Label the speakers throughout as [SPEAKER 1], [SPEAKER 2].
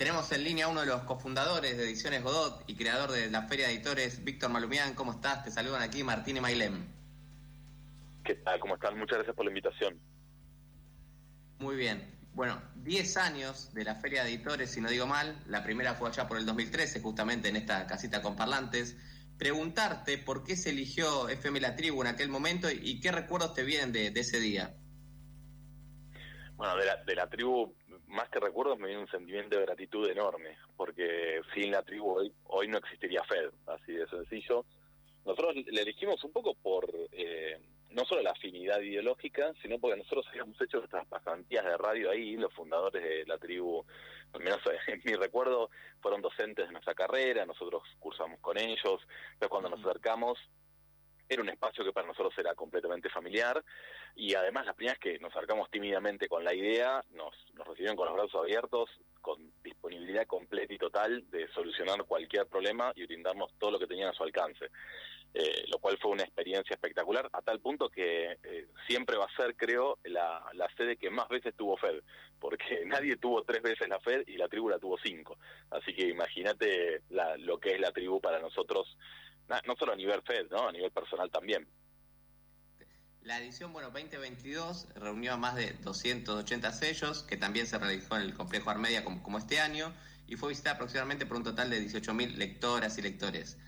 [SPEAKER 1] Tenemos en línea a uno de los cofundadores de Ediciones Godot y creador de la Feria de Editores, Víctor Malumián. ¿Cómo estás? Te saludan aquí Martín y Mailem.
[SPEAKER 2] ¿Qué tal? ¿Cómo están? Muchas gracias por la invitación.
[SPEAKER 1] Muy bien. Bueno, 10 años de la Feria de Editores, si no digo mal. La primera fue allá por el 2013, justamente en esta casita con parlantes. Preguntarte por qué se eligió FM La Tribu en aquel momento y, qué recuerdos te vienen de, ese día.
[SPEAKER 2] Bueno, de la, de la tribu más que recuerdos me viene un sentimiento de gratitud enorme, porque sin la tribu hoy, hoy no existiría Fed, así de sencillo. Nosotros le elegimos un poco por eh, no solo la afinidad ideológica, sino porque nosotros habíamos hecho nuestras pasantías de radio ahí, los fundadores de la tribu, al menos en mi recuerdo, fueron docentes de nuestra carrera, nosotros cursamos con ellos, pero cuando nos acercamos era un espacio que para nosotros era completamente familiar y además las primeras que nos acercamos tímidamente con la idea, nos, recibieron con los brazos abiertos, con disponibilidad completa y total de solucionar cualquier problema y brindarnos todo lo que tenían a su alcance. Eh, lo cual fue una experiencia espectacular, a tal punto que eh, siempre va a ser, creo, la, la sede que más veces tuvo FED, porque nadie tuvo tres veces la FED y la tribu la tuvo cinco. Así que imagínate lo que es la tribu para nosotros no solo a nivel FED, ¿no? a nivel personal también.
[SPEAKER 1] La edición, bueno, 2022 reunió a más de 280 sellos, que también se realizó en el complejo Armedia como, como este año, y fue visitada aproximadamente por un total de 18.000 lectoras y lectores.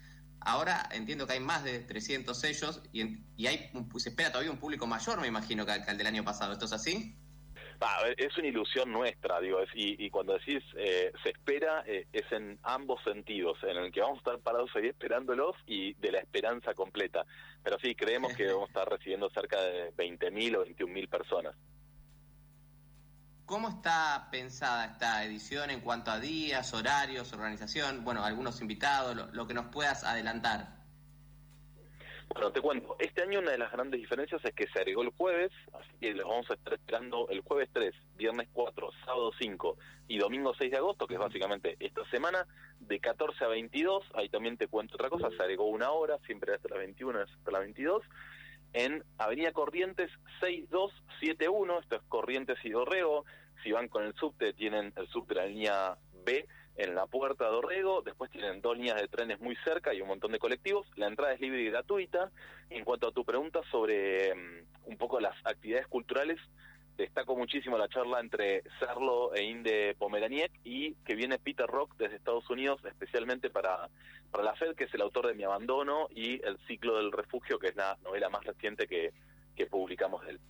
[SPEAKER 1] Ahora entiendo que hay más de 300 sellos y, y hay, se espera todavía un público mayor, me imagino, que, que el del año pasado. ¿Esto es así?
[SPEAKER 2] Es una ilusión nuestra, digo, y, cuando decís eh, se espera, eh, es en ambos sentidos, en el que vamos a estar parados ahí esperándolos y de la esperanza completa. Pero sí, creemos que vamos a estar recibiendo cerca de 20.000 o 21.000 personas.
[SPEAKER 1] ¿Cómo está pensada esta edición en cuanto a días, horarios, organización? Bueno, algunos invitados, lo que nos puedas adelantar.
[SPEAKER 2] Bueno, te cuento, este año una de las grandes diferencias es que se agregó el jueves, así que los vamos a estar esperando el jueves 3, viernes 4, sábado 5 y domingo 6 de agosto, que es básicamente esta semana, de 14 a 22, ahí también te cuento otra cosa, se agregó una hora, siempre hasta las 21, hasta las 22, en Avenida Corrientes 6271, esto es Corrientes y Dorrego, si van con el subte tienen el subte de la línea B, en la puerta de Orrego, después tienen dos líneas de trenes muy cerca y un montón de colectivos, la entrada es libre y gratuita. En cuanto a tu pregunta sobre mm, un poco las actividades culturales, destaco muchísimo la charla entre Serlo e Inde Pomeraniec y que viene Peter Rock desde Estados Unidos especialmente para, para la FED, que es el autor de Mi Abandono y El Ciclo del Refugio, que es la novela más reciente que, que publicamos de él.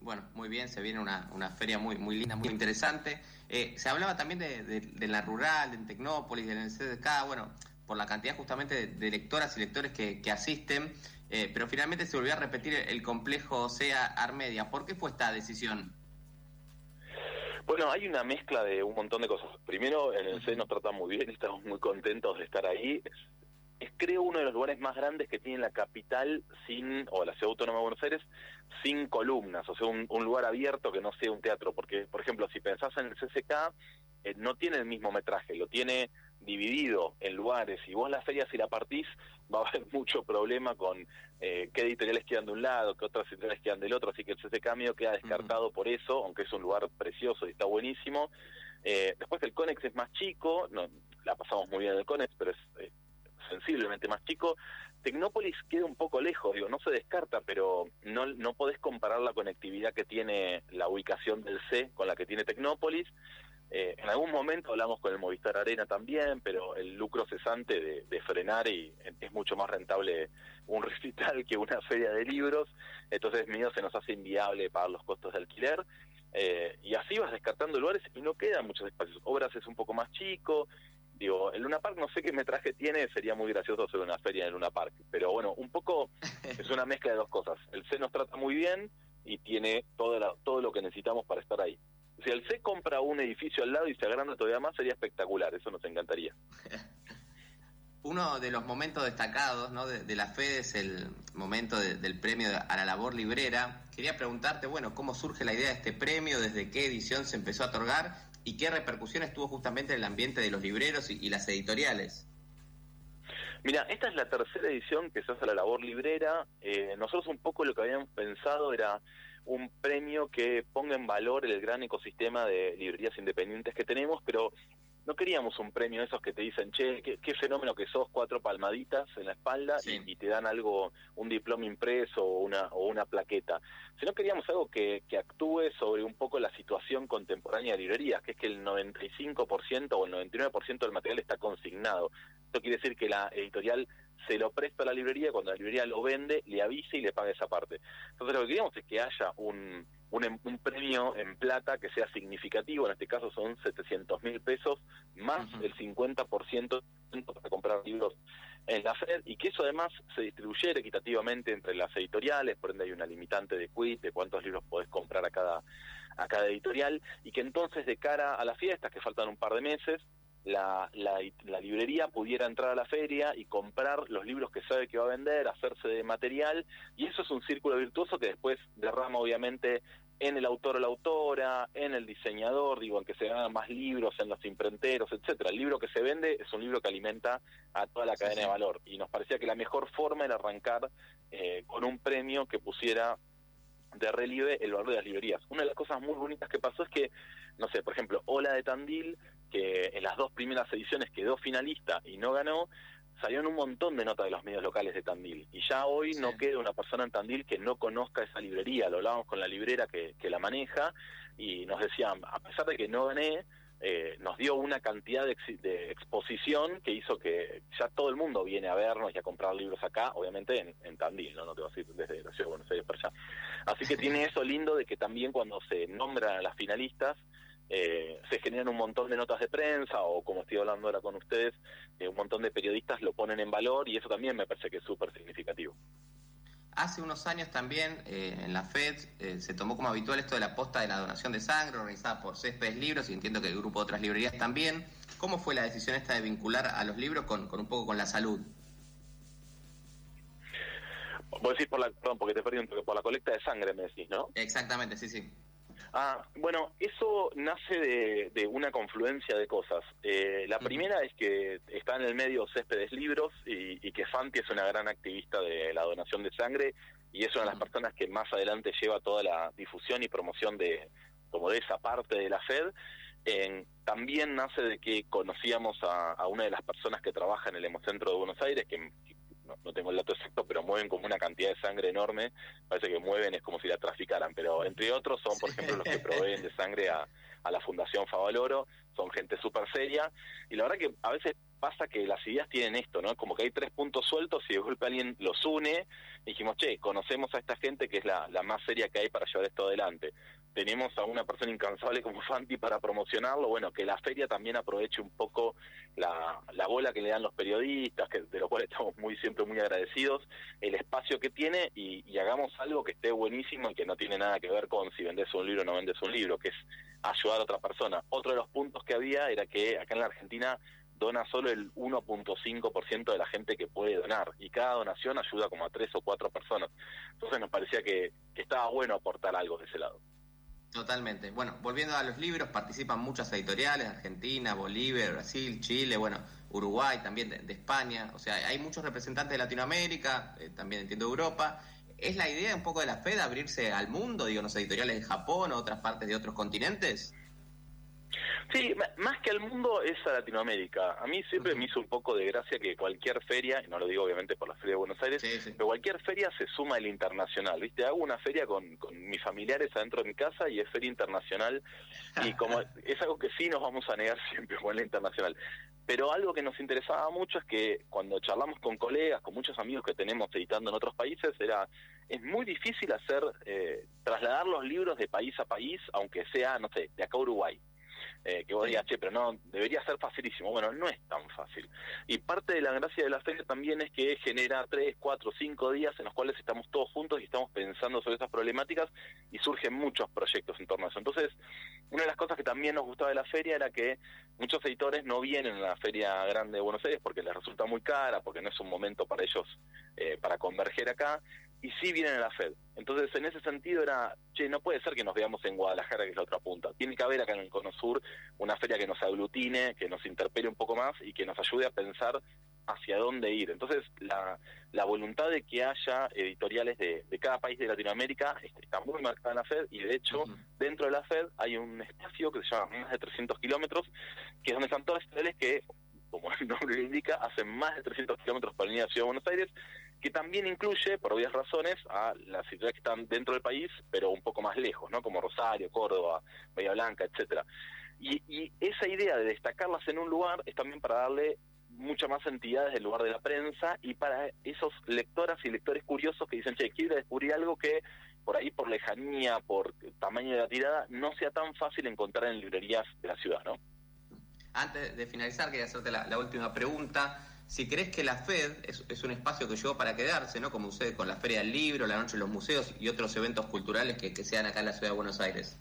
[SPEAKER 1] Bueno, muy bien, se viene una, una feria muy, muy linda, muy interesante. Eh, se hablaba también de, de, la rural, de Tecnópolis, del CDK, bueno, por la cantidad justamente de, lectoras y lectores que, que asisten, eh, pero finalmente se volvió a repetir el complejo SEA Armedia. ¿Por qué fue esta decisión?
[SPEAKER 2] Bueno, hay una mezcla de un montón de cosas. Primero, en el CEA nos trata muy bien, estamos muy contentos de estar ahí es creo uno de los lugares más grandes que tiene la capital sin, o la ciudad autónoma de Buenos Aires, sin columnas, o sea, un, lugar abierto que no sea un teatro, porque, por ejemplo, si pensás en el CCK, eh, no tiene el mismo metraje, lo tiene dividido en lugares, y vos la feria si la partís, va a haber mucho problema con eh, qué editoriales quedan de un lado, qué otras editoriales quedan del otro, así que el CCK medio queda descartado por eso, aunque es un lugar precioso y está buenísimo. Eh, después el Conex es más chico, no, la pasamos muy bien en el Conex, pero es sensiblemente más chico. Tecnópolis queda un poco lejos, digo, no se descarta, pero no, no podés comparar la conectividad que tiene la ubicación del C con la que tiene Tecnópolis. Eh, en algún momento hablamos con el Movistar Arena también, pero el lucro cesante de, frenar y es mucho más rentable un recital que una feria de libros, entonces medio se nos hace inviable pagar los costos de alquiler. Eh, y así vas descartando lugares y no quedan muchos espacios. Obras es un poco más chico, Digo, el Luna Park no sé qué metraje tiene, sería muy gracioso hacer una feria en el Luna Park. Pero bueno, un poco es una mezcla de dos cosas. El C nos trata muy bien y tiene todo, todo lo que necesitamos para estar ahí. Si el C compra un edificio al lado y se agranda todavía más, sería espectacular, eso nos encantaría.
[SPEAKER 1] Uno de los momentos destacados ¿no? de, la FED es el momento del premio a la labor librera. Quería preguntarte, bueno, ¿cómo surge la idea de este premio? ¿Desde qué edición se empezó a otorgar? Y qué repercusiones tuvo justamente en el ambiente de los libreros y, las editoriales.
[SPEAKER 2] Mira, esta es la tercera edición que se hace a la labor librera. Eh, nosotros un poco lo que habíamos pensado era un premio que ponga en valor el gran ecosistema de librerías independientes que tenemos, pero no queríamos un premio de esos que te dicen, che, qué, fenómeno que sos, cuatro palmaditas en la espalda y, te dan algo, un diploma impreso o una, o una plaqueta, sino queríamos algo que, que actúe sobre un poco la situación contemporánea de librerías, que es que el 95% o el 99% del material está consignado. Esto quiere decir que la editorial se lo presta a la librería, cuando la librería lo vende, le avisa y le paga esa parte. Entonces lo que queríamos es que haya un un, un, premio en plata que sea significativo, en este caso son 700 mil pesos, más el 50% para comprar libros en la FED, y que eso además se distribuyera equitativamente entre las editoriales, por ende hay una limitante de quit, de cuántos libros podés comprar a cada, a cada editorial, y que entonces de cara a las fiestas, que faltan un par de meses, la, la, la, librería pudiera entrar a la feria y comprar los libros que sabe que va a vender, hacerse de material, y eso es un círculo virtuoso que después derrama obviamente en el autor o la autora, en el diseñador, digo, en que se hagan más libros, en los imprenteros, etcétera. El libro que se vende es un libro que alimenta a toda la cadena de valor, y nos parecía que la mejor forma era arrancar eh, con un premio que pusiera de relieve el valor de las librerías. Una de las cosas muy bonitas que pasó es que, no sé, por ejemplo, Ola de Tandil que en las dos primeras ediciones quedó finalista y no ganó, salieron un montón de notas de los medios locales de Tandil. Y ya hoy no queda una persona en Tandil que no conozca esa librería. Lo hablábamos con la librera que, que la maneja y nos decían, a pesar de que no gané, eh, nos dio una cantidad de, de, exposición que hizo que ya todo el mundo viene a vernos y a comprar libros acá, obviamente en, en Tandil, ¿no? no te vas a ir desde la ciudad de Buenos Aires para allá. Así que tiene eso lindo de que también cuando se nombran a las finalistas, eh, se generan un montón de notas de prensa o como estoy hablando ahora con ustedes, eh, un montón de periodistas lo ponen en valor y eso también me parece que es súper significativo.
[SPEAKER 1] Hace unos años también eh, en la FED se tomó como habitual esto de la posta de la donación de sangre organizada por Céspedes Libros y entiendo que el grupo de otras librerías también. ¿Cómo fue la decisión esta de vincular a los libros con, con un poco con la salud?
[SPEAKER 2] Vos decís por la, perdón, porque te perdí un por la colecta de sangre, me decís, ¿no?
[SPEAKER 1] Exactamente, sí, sí.
[SPEAKER 2] Ah, bueno, eso nace de, una confluencia de cosas. Eh, la primera es que está en el medio Céspedes Libros y, que Fanti es una gran activista de la donación de sangre y es una de las personas que más adelante lleva toda la difusión y promoción de como de esa parte de la FED. también nace de que conocíamos a, a, una de las personas que trabaja en el Hemocentro de Buenos Aires, que, no, tengo el dato exacto, pero mueven como una cantidad de sangre enorme, parece que mueven es como si la traficaran, pero entre otros son, por ejemplo, los que proveen de sangre a, a la Fundación Favaloro, son gente súper seria, y la verdad que a veces pasa que las ideas tienen esto, ¿no? Como que hay tres puntos sueltos y de golpe alguien los une y dijimos, che, conocemos a esta gente que es la, la más seria que hay para llevar esto adelante. Tenemos a una persona incansable como Fanti para promocionarlo, bueno, que la feria también aproveche un poco la, la bola que le dan los periodistas, que de lo cual estamos muy siempre muy agradecidos, el espacio que tiene y, hagamos algo que esté buenísimo y que no tiene nada que ver con si vendes un libro o no vendes un libro, que es ayudar a otra persona. Otro de los puntos que había era que acá en la Argentina dona solo el 1.5% de la gente que puede donar y cada donación ayuda como a tres o cuatro personas. Entonces nos parecía que, estaba bueno aportar algo de ese lado.
[SPEAKER 1] Totalmente. Bueno, volviendo a los libros, participan muchas editoriales, Argentina, Bolivia, Brasil, Chile, bueno, Uruguay, también de, España. O sea, hay muchos representantes de Latinoamérica, eh, también entiendo Europa. ¿Es la idea un poco de la FED abrirse al mundo, digo, los editoriales de Japón o otras partes de otros continentes?
[SPEAKER 2] Sí, más que al mundo es a Latinoamérica. A mí siempre me hizo un poco de gracia que cualquier feria, y no lo digo obviamente por la Feria de Buenos Aires, pero cualquier feria se suma el internacional. ¿Viste? Hago una feria con, con mis familiares adentro de mi casa y es feria internacional. Y como es algo que sí nos vamos a negar siempre con la internacional. Pero algo que nos interesaba mucho es que cuando charlamos con colegas, con muchos amigos que tenemos editando en otros países, era es muy difícil hacer eh, trasladar los libros de país a país, aunque sea, no sé, de acá a Uruguay eh, que vos digas, che, pero no, debería ser facilísimo. Bueno, no es tan fácil. Y parte de la gracia de la feria también es que genera tres, cuatro, cinco días en los cuales estamos todos juntos y estamos pensando sobre esas problemáticas y surgen muchos proyectos en torno a eso. Entonces, una de las cosas que también nos gustaba de la feria era que muchos editores no vienen a la feria grande de Buenos Aires porque les resulta muy cara, porque no es un momento para ellos eh, para converger acá, y sí vienen a la Fed. Entonces, en ese sentido era, che, no puede ser que nos veamos en Guadalajara, que es la otra punta. Tiene que haber acá en el Cono Sur una feria que nos aglutine, que nos interpele un poco más y que nos ayude a pensar hacia dónde ir. Entonces, la, la voluntad de que haya editoriales de, de cada país de Latinoamérica este, está muy marcada en la FED y de hecho dentro de la FED hay un espacio que se llama más de 300 kilómetros, que es donde están todas las editoriales que, como el nombre lo indica, hacen más de 300 kilómetros para venir a Ciudad de Buenos Aires, que también incluye, por obvias razones, a las editoriales que están dentro del país, pero un poco más lejos, ¿no? como Rosario, Córdoba, Bahía Blanca, etcétera. Y, y esa idea de destacarlas en un lugar es también para darle mucha más entidad desde el lugar de la prensa y para esos lectoras y lectores curiosos que dicen, che, quiero descubrir algo que por ahí, por lejanía, por tamaño de la tirada, no sea tan fácil encontrar en librerías de la ciudad, ¿no?
[SPEAKER 1] Antes de finalizar, quería hacerte la, última pregunta. Si crees que la FED es, un espacio que llegó para quedarse, ¿no? Como sucede con la Feria del Libro, la Noche de los Museos y otros eventos culturales que, que sean acá en la ciudad de Buenos Aires.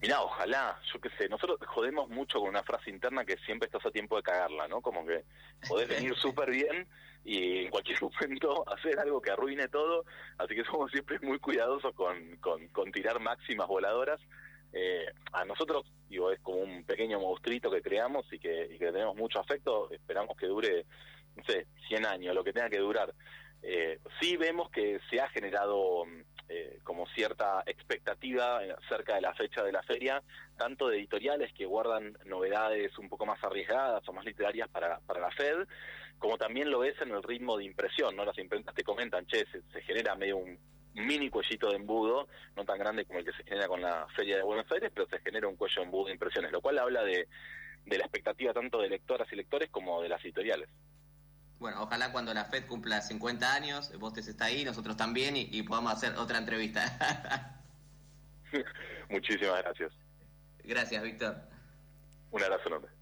[SPEAKER 2] Mirá, ojalá, yo qué sé, nosotros jodemos mucho con una frase interna que siempre estás a tiempo de cagarla, ¿no? Como que podés venir súper bien y en cualquier momento hacer algo que arruine todo, así que somos siempre muy cuidadosos con, con, tirar máximas voladoras. Eh, a nosotros, digo, es como un pequeño monstruito que creamos y que, y que tenemos mucho afecto, esperamos que dure, no sé, 100 años, lo que tenga que durar. Eh, sí vemos que se ha generado eh, como cierta expectativa cerca de la fecha de la feria, tanto de editoriales que guardan novedades un poco más arriesgadas o más literarias para, para la Fed, como también lo es en el ritmo de impresión, ¿no? Las imprentas te comentan, che, se, genera medio un mini cuellito de embudo, no tan grande como el que se genera con la Feria de Buenos Aires, pero se genera un cuello de embudo de impresiones, lo cual habla de, de la expectativa tanto de lectoras y lectores como de las editoriales.
[SPEAKER 1] Bueno, ojalá cuando la FED cumpla 50 años, vos te está ahí, nosotros también, y, y podamos hacer otra entrevista.
[SPEAKER 2] Muchísimas gracias.
[SPEAKER 1] Gracias, Víctor.
[SPEAKER 2] Un abrazo enorme.